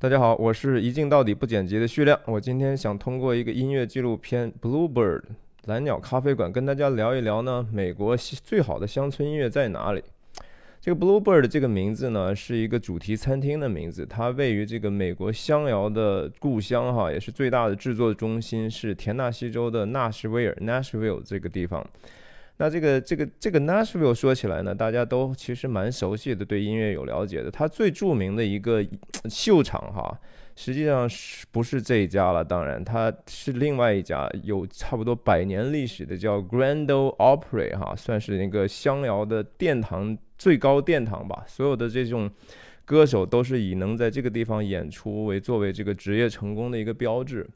大家好，我是一镜到底不剪辑的旭亮。我今天想通过一个音乐纪录片《Bluebird》蓝鸟咖啡馆跟大家聊一聊呢，美国最好的乡村音乐在哪里？这个 Bluebird 这个名字呢，是一个主题餐厅的名字，它位于这个美国乡谣的故乡哈，也是最大的制作中心，是田纳西州的纳什维尔 （Nashville） 这个地方。那这个这个这个 Nashville 说起来呢，大家都其实蛮熟悉的，对音乐有了解的。它最著名的一个秀场哈，实际上是不是这一家了？当然，它是另外一家有差不多百年历史的，叫 Grand Ole Opry 哈，算是那个乡谣的殿堂，最高殿堂吧。所有的这种歌手都是以能在这个地方演出为作为这个职业成功的一个标志。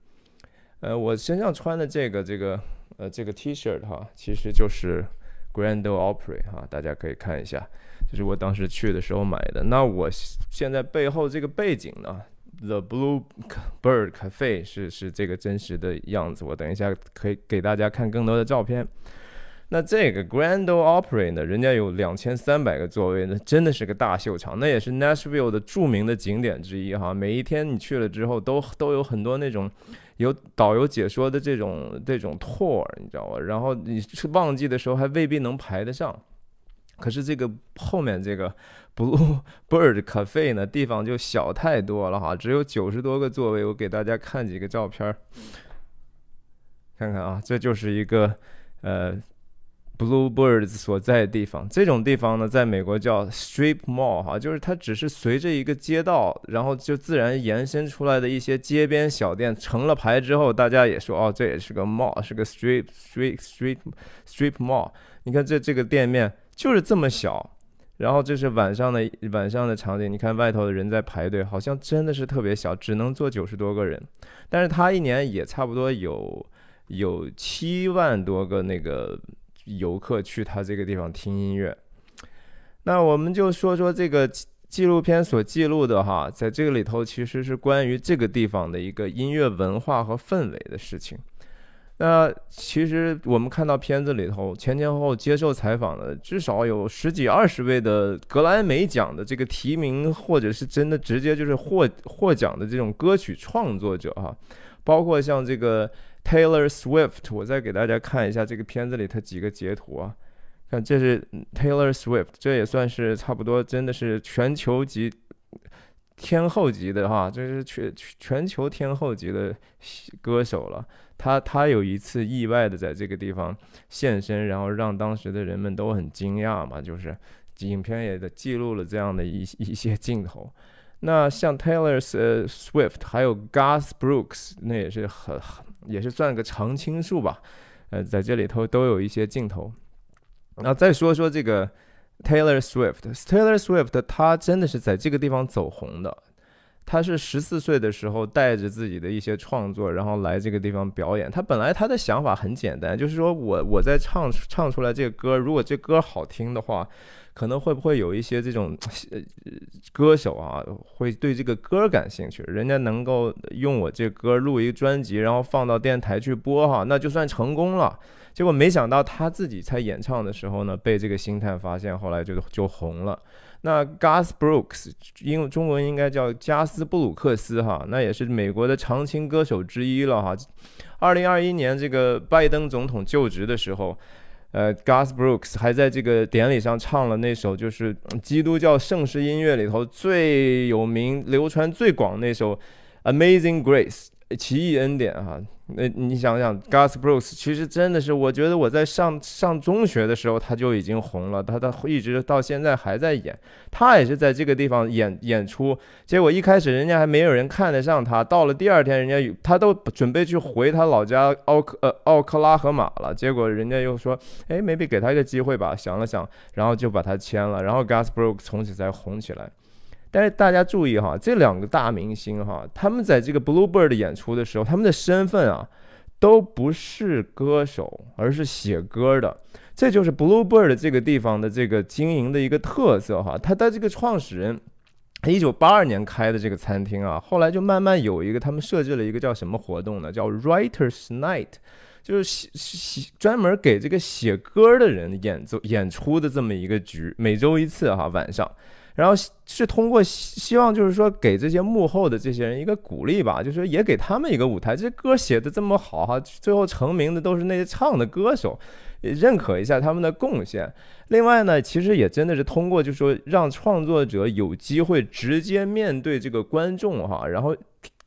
呃，我身上穿的这个这个。呃，这个 T-shirt 哈，其实就是 Grand Ole Opry 哈，大家可以看一下，就是我当时去的时候买的。那我现在背后这个背景呢，The Blue Bird Cafe 是是这个真实的样子。我等一下可以给大家看更多的照片。那这个 Grand Ole Opry 呢，人家有两千三百个座位，那真的是个大秀场，那也是 Nashville 的著名的景点之一哈。每一天你去了之后，都都有很多那种。有导游解说的这种这种 tour，你知道吧？然后你是旺季的时候还未必能排得上。可是这个后面这个 Blue Bird Cafe 呢，地方就小太多了哈，只有九十多个座位。我给大家看几个照片，看看啊，这就是一个呃。Bluebirds 所在的地方，这种地方呢，在美国叫 strip mall 哈，就是它只是随着一个街道，然后就自然延伸出来的一些街边小店，成了牌之后，大家也说哦，这也是个 mall，是个 strip strip strip strip mall。你看这这个店面就是这么小，然后这是晚上的晚上的场景，你看外头的人在排队，好像真的是特别小，只能坐九十多个人，但是它一年也差不多有有七万多个那个。游客去他这个地方听音乐，那我们就说说这个纪录片所记录的哈，在这个里头其实是关于这个地方的一个音乐文化和氛围的事情。那其实我们看到片子里头前前后后接受采访的至少有十几二十位的格莱美奖的这个提名，或者是真的直接就是获获奖的这种歌曲创作者哈，包括像这个。Taylor Swift，我再给大家看一下这个片子里他几个截图啊，看这是 Taylor Swift，这也算是差不多真的是全球级天后级的哈，这是全全球天后级的歌手了。他他有一次意外的在这个地方现身，然后让当时的人们都很惊讶嘛，就是影片也记录了这样的一一些镜头。那像 Taylor Swift，还有 Garth Brooks，那也是很很。也是算个常青树吧，呃，在这里头都有一些镜头。那再说说这个 Taylor Swift，Taylor Swift 他真的是在这个地方走红的。他是十四岁的时候带着自己的一些创作，然后来这个地方表演。他本来他的想法很简单，就是说我我在唱唱出来这个歌，如果这歌好听的话。可能会不会有一些这种歌手啊，会对这个歌感兴趣？人家能够用我这歌录一个专辑，然后放到电台去播哈，那就算成功了。结果没想到他自己在演唱的时候呢，被这个星探发现，后来就就红了。那 Gus Brooks，英中文应该叫加斯布鲁克斯哈，那也是美国的常青歌手之一了哈。二零二一年这个拜登总统就职的时候。呃，Gus Brooks 还在这个典礼上唱了那首，就是基督教盛世音乐里头最有名、流传最广那首《Amazing Grace》奇异恩典哈。那你想想，Gus Brooks 其实真的是，我觉得我在上上中学的时候他就已经红了，他他一直到现在还在演，他也是在这个地方演演出，结果一开始人家还没有人看得上他，到了第二天，人家他都准备去回他老家奥克呃奥克拉荷马了，结果人家又说，哎，maybe 给他一个机会吧，想了想，然后就把他签了，然后 Gus Brooks 从此才红起来。但是大家注意哈，这两个大明星哈，他们在这个 Bluebird 演出的时候，他们的身份啊，都不是歌手，而是写歌的。这就是 Bluebird 这个地方的这个经营的一个特色哈。他的这个创始人，一九八二年开的这个餐厅啊，后来就慢慢有一个，他们设置了一个叫什么活动呢？叫 Writers Night，就是写写专门给这个写歌的人演奏演出的这么一个局，每周一次哈晚上。然后是通过希望就是说给这些幕后的这些人一个鼓励吧，就是也给他们一个舞台。这歌写的这么好哈，最后成名的都是那些唱的歌手，认可一下他们的贡献。另外呢，其实也真的是通过就是说让创作者有机会直接面对这个观众哈，然后。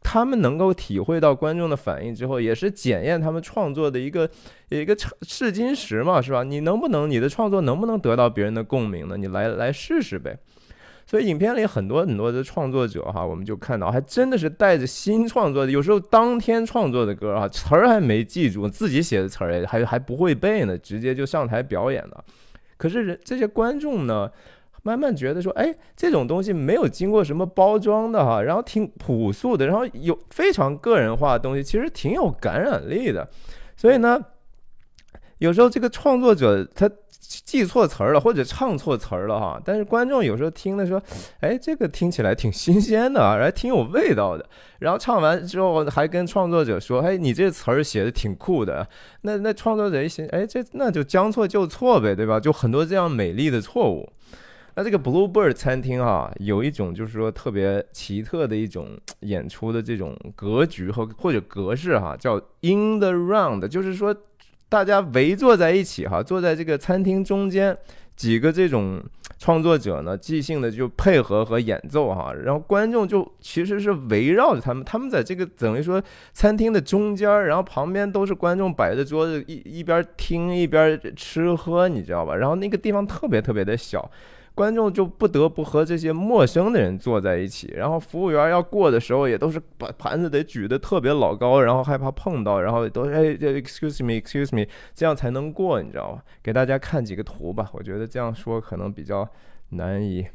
他们能够体会到观众的反应之后，也是检验他们创作的一个一个试金石嘛，是吧？你能不能你的创作能不能得到别人的共鸣呢？你来来试试呗。所以影片里很多很多的创作者哈，我们就看到还真的是带着新创作的，有时候当天创作的歌啊，词儿还没记住，自己写的词儿还还不会背呢，直接就上台表演了。可是人这些观众呢？慢慢觉得说，哎，这种东西没有经过什么包装的哈，然后挺朴素的，然后有非常个人化的东西，其实挺有感染力的。所以呢，有时候这个创作者他记错词儿了，或者唱错词儿了哈，但是观众有时候听的说，哎，这个听起来挺新鲜的，还挺有味道的。然后唱完之后还跟创作者说，哎，你这词儿写的挺酷的。那那创作者一想，哎，这那就将错就错呗，对吧？就很多这样美丽的错误。那这个 Bluebird 餐厅啊，有一种就是说特别奇特的一种 演出的这种格局和或者格式哈，叫 In the Round，就是说大家围坐在一起哈，坐在这个餐厅中间，几个这种创作者呢即兴的就配合和演奏哈，然后观众就其实是围绕着他们，他们在这个等于说餐厅的中间，然后旁边都是观众摆着桌子一一边听一边吃喝，你知道吧？然后那个地方特别特别的小。观众就不得不和这些陌生的人坐在一起，然后服务员要过的时候也都是把盘子得举得特别老高，然后害怕碰到，然后都哎，excuse me，excuse me，这样才能过，你知道吗？给大家看几个图吧，我觉得这样说可能比较难以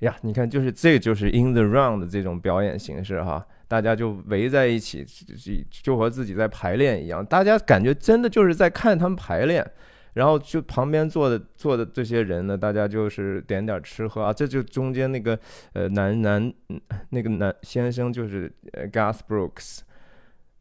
呀。你看，就是这就是 in the round 这种表演形式哈，大家就围在一起，就和自己在排练一样，大家感觉真的就是在看他们排练。然后就旁边坐的坐的这些人呢，大家就是点点吃喝啊，这就中间那个呃男男那个男先生就是呃 Gas Brooks，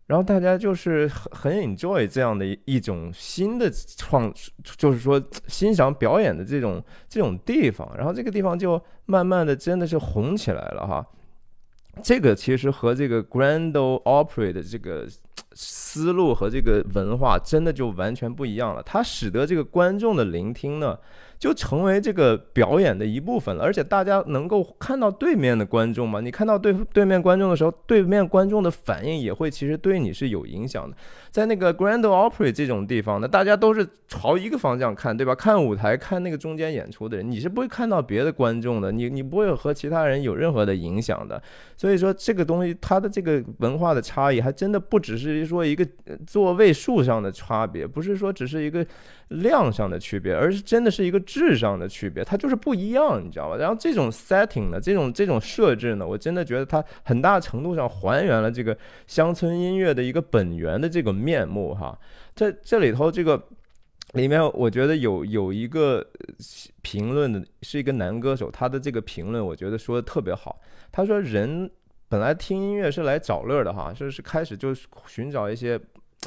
然后大家就是很很 enjoy 这样的一一种新的创，就是说欣赏表演的这种这种地方，然后这个地方就慢慢的真的是红起来了哈。这个其实和这个 Grand Opera 的这个。思路和这个文化真的就完全不一样了，它使得这个观众的聆听呢。就成为这个表演的一部分了，而且大家能够看到对面的观众嘛？你看到对对面观众的时候，对面观众的反应也会其实对你是有影响的。在那个 Grand Ole Opry 这种地方呢，大家都是朝一个方向看，对吧？看舞台，看那个中间演出的人，你是不会看到别的观众的，你你不会和其他人有任何的影响的。所以说，这个东西它的这个文化的差异，还真的不只是说一个座位数上的差别，不是说只是一个。量上的区别，而是真的是一个质上的区别，它就是不一样，你知道吧？然后这种 setting 呢，这种这种设置呢，我真的觉得它很大程度上还原了这个乡村音乐的一个本源的这个面目哈。在这里头，这个里面我觉得有有一个评论的是一个男歌手，他的这个评论我觉得说的特别好。他说：“人本来听音乐是来找乐的哈，就是开始就寻找一些。”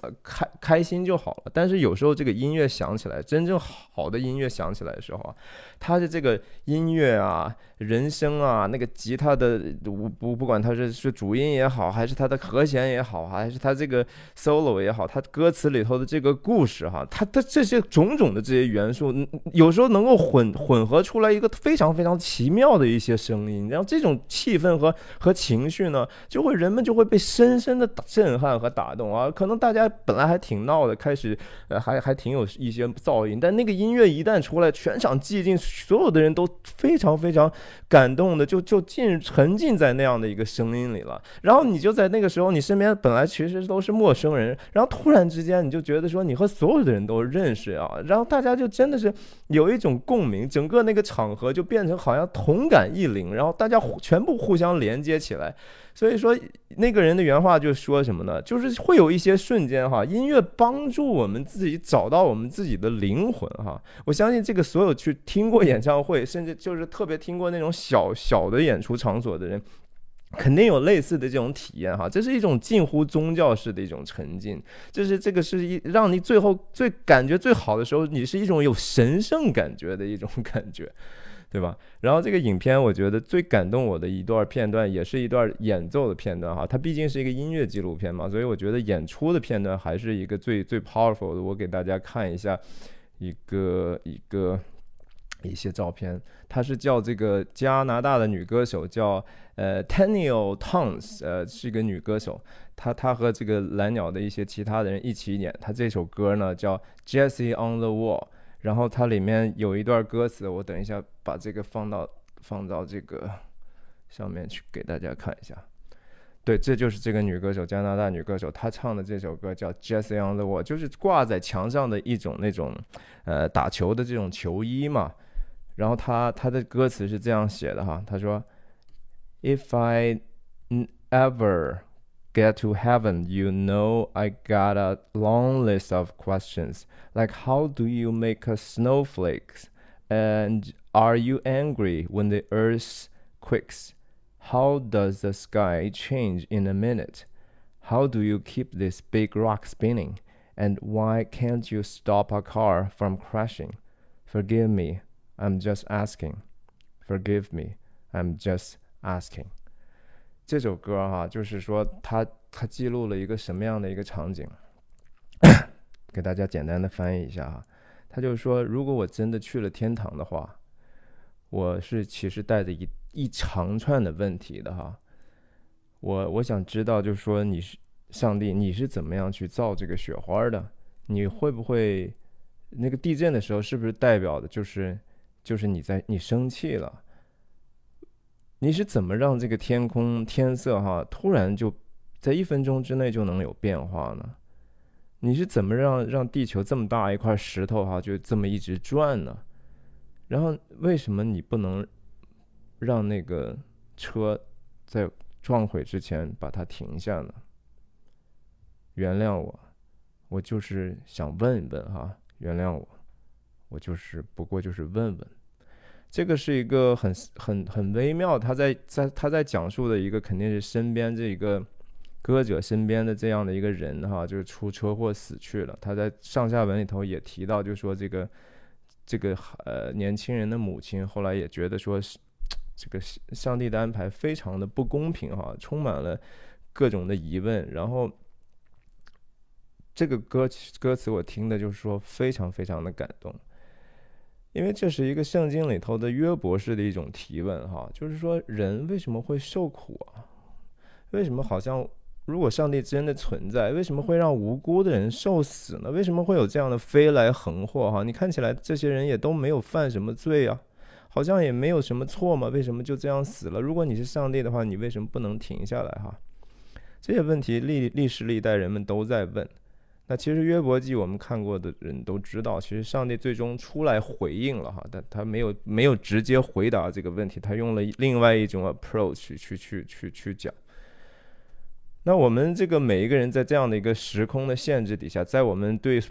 呃，开开心就好了。但是有时候这个音乐响起来，真正好的音乐响起来的时候啊，它的这个音乐啊。人声啊，那个吉他的不不不管它是是主音也好，还是它的和弦也好，还是它这个 solo 也好，它歌词里头的这个故事哈，它它这些种种的这些元素，有时候能够混混合出来一个非常非常奇妙的一些声音，然后这种气氛和和情绪呢，就会人们就会被深深的震撼和打动啊。可能大家本来还挺闹的，开始呃还还挺有一些噪音，但那个音乐一旦出来，全场寂静，所有的人都非常非常。感动的就就进沉浸在那样的一个声音里了，然后你就在那个时候，你身边本来其实都是陌生人，然后突然之间你就觉得说你和所有的人都认识啊，然后大家就真的是有一种共鸣，整个那个场合就变成好像同感异灵，然后大家全部互相连接起来。所以说，那个人的原话就说什么呢？就是会有一些瞬间哈，音乐帮助我们自己找到我们自己的灵魂哈。我相信这个所有去听过演唱会，甚至就是特别听过那种小小的演出场所的人，肯定有类似的这种体验哈。这是一种近乎宗教式的一种沉浸，就是这个是一让你最后最感觉最好的时候，你是一种有神圣感觉的一种感觉。对吧？然后这个影片我觉得最感动我的一段片段，也是一段演奏的片段哈。它毕竟是一个音乐纪录片嘛，所以我觉得演出的片段还是一个最最 powerful 的。我给大家看一下一个一个一些照片，它是叫这个加拿大的女歌手，叫呃 Tennille Towns，呃是一个女歌手。她她和这个蓝鸟的一些其他的人一起演，她这首歌呢叫 Jessie on the Wall。然后它里面有一段歌词，我等一下把这个放到放到这个上面去给大家看一下。对，这就是这个女歌手，加拿大女歌手，她唱的这首歌叫《Just on the Wall》，就是挂在墙上的一种那种呃打球的这种球衣嘛。然后她她的歌词是这样写的哈，她说：“If I ever get to heaven, you know I got a long list of questions. Like, how do you make a snowflake? And are you angry when the earth quakes? How does the sky change in a minute? How do you keep this big rock spinning? And why can't you stop a car from crashing? Forgive me, I'm just asking. Forgive me, I'm just asking. 这首歌哈，就是说它它记录了一个什么样的一个场景？给大家简单的翻译一下哈，他就是说，如果我真的去了天堂的话，我是其实带着一一长串的问题的哈。我我想知道，就是说你是上帝，你是怎么样去造这个雪花的？你会不会那个地震的时候，是不是代表的就是就是你在你生气了？你是怎么让这个天空天色哈突然就在一分钟之内就能有变化呢？你是怎么让让地球这么大一块石头哈就这么一直转呢？然后为什么你不能让那个车在撞毁之前把它停下呢？原谅我，我就是想问一问哈，原谅我，我就是不过就是问问。这个是一个很很很微妙，他在在他在讲述的一个肯定是身边这一个歌者身边的这样的一个人哈，就是出车祸死去了。他在上下文里头也提到，就说这个这个呃年轻人的母亲后来也觉得说是，这个上帝的安排非常的不公平哈，充满了各种的疑问。然后这个歌歌词我听的就是说非常非常的感动。因为这是一个圣经里头的约博士的一种提问，哈，就是说人为什么会受苦啊？为什么好像如果上帝真的存在，为什么会让无辜的人受死呢？为什么会有这样的飞来横祸？哈，你看起来这些人也都没有犯什么罪啊，好像也没有什么错嘛，为什么就这样死了？如果你是上帝的话，你为什么不能停下来？哈，这些问题历历史历代人们都在问。那其实约伯记我们看过的人都知道，其实上帝最终出来回应了哈，但他没有没有直接回答这个问题，他用了另外一种 approach 去去去去去讲。那我们这个每一个人在这样的一个时空的限制底下，在我们对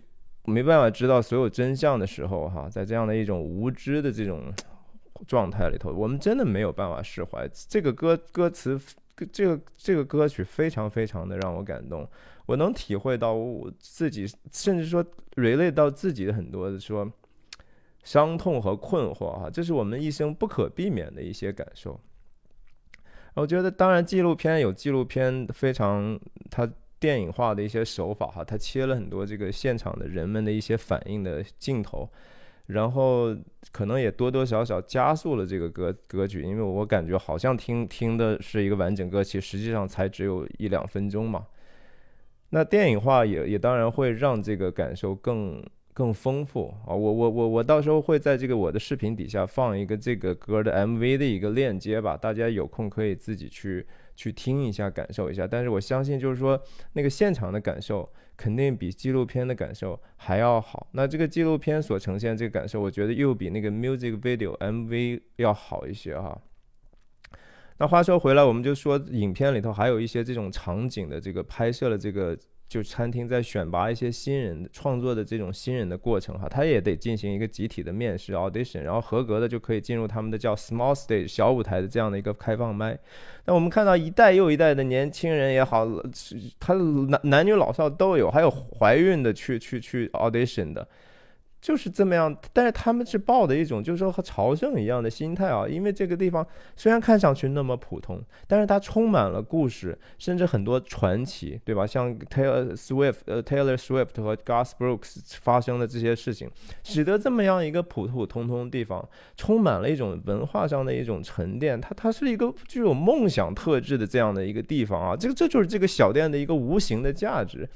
没办法知道所有真相的时候哈，在这样的一种无知的这种状态里头，我们真的没有办法释怀。这个歌歌词，这个这个歌曲非常非常的让我感动。我能体会到我自己，甚至说 relate 到自己的很多的说伤痛和困惑哈，这是我们一生不可避免的一些感受。我觉得，当然纪录片有纪录片非常它电影化的一些手法哈，它切了很多这个现场的人们的一些反应的镜头，然后可能也多多少少加速了这个歌歌曲，因为我感觉好像听听的是一个完整歌曲，实际上才只有一两分钟嘛。那电影化也也当然会让这个感受更更丰富啊！我我我我到时候会在这个我的视频底下放一个这个歌的 MV 的一个链接吧，大家有空可以自己去去听一下，感受一下。但是我相信，就是说那个现场的感受肯定比纪录片的感受还要好。那这个纪录片所呈现这个感受，我觉得又比那个 music video MV 要好一些哈。那话说回来，我们就说影片里头还有一些这种场景的这个拍摄的这个，就餐厅在选拔一些新人创作的这种新人的过程哈，他也得进行一个集体的面试 audition，然后合格的就可以进入他们的叫 small stage 小舞台的这样的一个开放麦。那我们看到一代又一代的年轻人也好，他男男女老少都有，还有怀孕的去去去 audition 的。就是这么样，但是他们是抱的一种，就是说和朝圣一样的心态啊。因为这个地方虽然看上去那么普通，但是它充满了故事，甚至很多传奇，对吧？像 Taylor Swift、呃 Taylor Swift 和 Gus Brooks 发生的这些事情，使得这么样一个普普通通的地方，充满了一种文化上的一种沉淀。它它是一个具有梦想特质的这样的一个地方啊。这个这就是这个小店的一个无形的价值。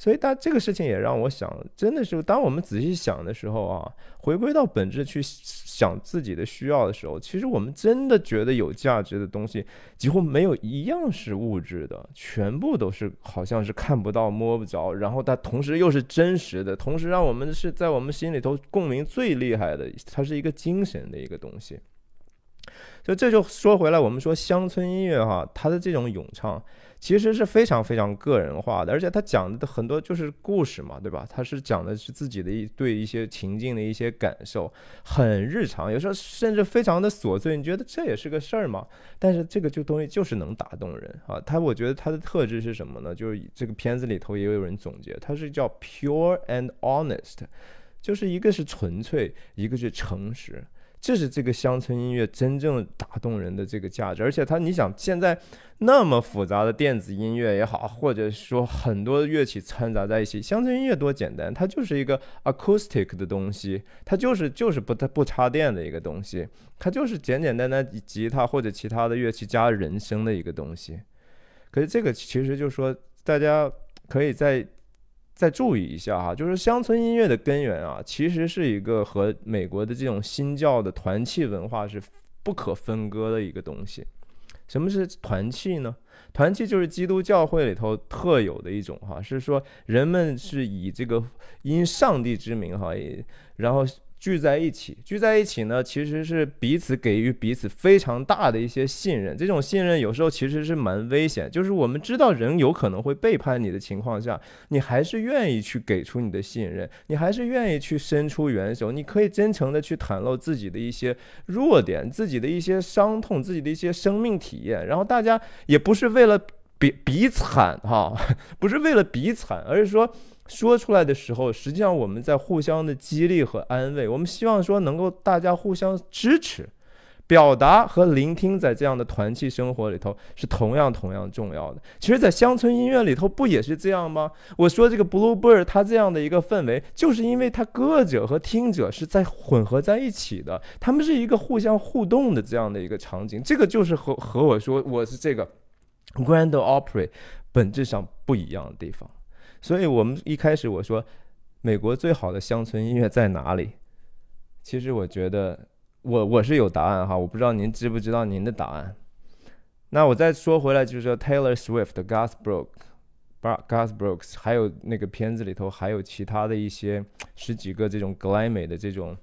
所以，但这个事情也让我想，真的是当我们仔细想的时候啊，回归到本质去想自己的需要的时候，其实我们真的觉得有价值的东西，几乎没有一样是物质的，全部都是好像是看不到、摸不着，然后它同时又是真实的，同时让我们是在我们心里头共鸣最厉害的，它是一个精神的一个东西。所以这就说回来，我们说乡村音乐哈，它的这种咏唱。其实是非常非常个人化的，而且他讲的很多就是故事嘛，对吧？他是讲的是自己的一对一些情境的一些感受，很日常，有时候甚至非常的琐碎。你觉得这也是个事儿吗？但是这个就东西就是能打动人啊。他我觉得他的特质是什么呢？就是这个片子里头也有人总结，他是叫 pure and honest，就是一个是纯粹，一个是诚实。这是这个乡村音乐真正打动人的这个价值，而且它，你想现在那么复杂的电子音乐也好，或者说很多乐器掺杂在一起，乡村音乐多简单，它就是一个 acoustic 的东西，它就是就是不它不插电的一个东西，它就是简简单单吉他或者其他的乐器加人声的一个东西。可是这个其实就是说，大家可以在。再注意一下哈，就是乡村音乐的根源啊，其实是一个和美国的这种新教的团契文化是不可分割的一个东西。什么是团契呢？团契就是基督教会里头特有的一种哈，是说人们是以这个因上帝之名哈，然后。聚在一起，聚在一起呢，其实是彼此给予彼此非常大的一些信任。这种信任有时候其实是蛮危险，就是我们知道人有可能会背叛你的情况下，你还是愿意去给出你的信任，你还是愿意去伸出援手，你可以真诚的去袒露自己的一些弱点、自己的一些伤痛、自己的一些生命体验。然后大家也不是为了比比惨哈，不是为了比惨，而是说。说出来的时候，实际上我们在互相的激励和安慰。我们希望说能够大家互相支持，表达和聆听，在这样的团契生活里头是同样同样重要的。其实，在乡村音乐里头不也是这样吗？我说这个 Bluebird，它这样的一个氛围，就是因为它歌者和听者是在混合在一起的，他们是一个互相互动的这样的一个场景。这个就是和和我说我是这个 Grand Opera 本质上不一样的地方。所以，我们一开始我说，美国最好的乡村音乐在哪里？其实我觉得，我我是有答案哈，我不知道您知不知道您的答案。那我再说回来，就是说 Taylor Swift 的、Gus Brooks、Gus Brooks，还有那个片子里头还有其他的一些十几个这种格莱美的这种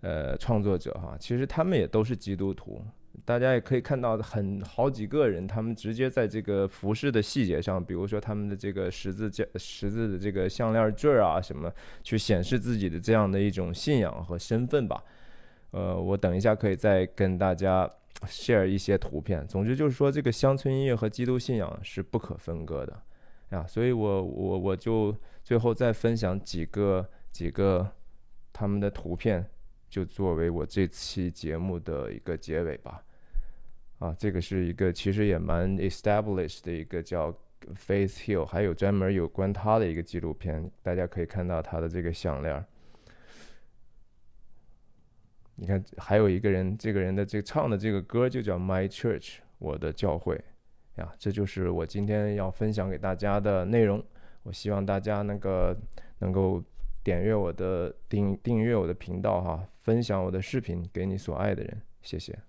呃创作者哈，其实他们也都是基督徒。大家也可以看到，很好几个人，他们直接在这个服饰的细节上，比如说他们的这个十字架、十字的这个项链坠儿啊，什么，去显示自己的这样的一种信仰和身份吧。呃，我等一下可以再跟大家 share 一些图片。总之就是说，这个乡村音乐和基督信仰是不可分割的呀。所以我我我就最后再分享几个几个他们的图片，就作为我这期节目的一个结尾吧。啊，这个是一个其实也蛮 established 的一个叫 Faith Hill，还有专门有关他的一个纪录片，大家可以看到他的这个项链。你看，还有一个人，这个人的这唱的这个歌就叫 My Church，我的教会呀。这就是我今天要分享给大家的内容。我希望大家那个能够点阅我的订订阅我的频道哈，分享我的视频给你所爱的人，谢谢。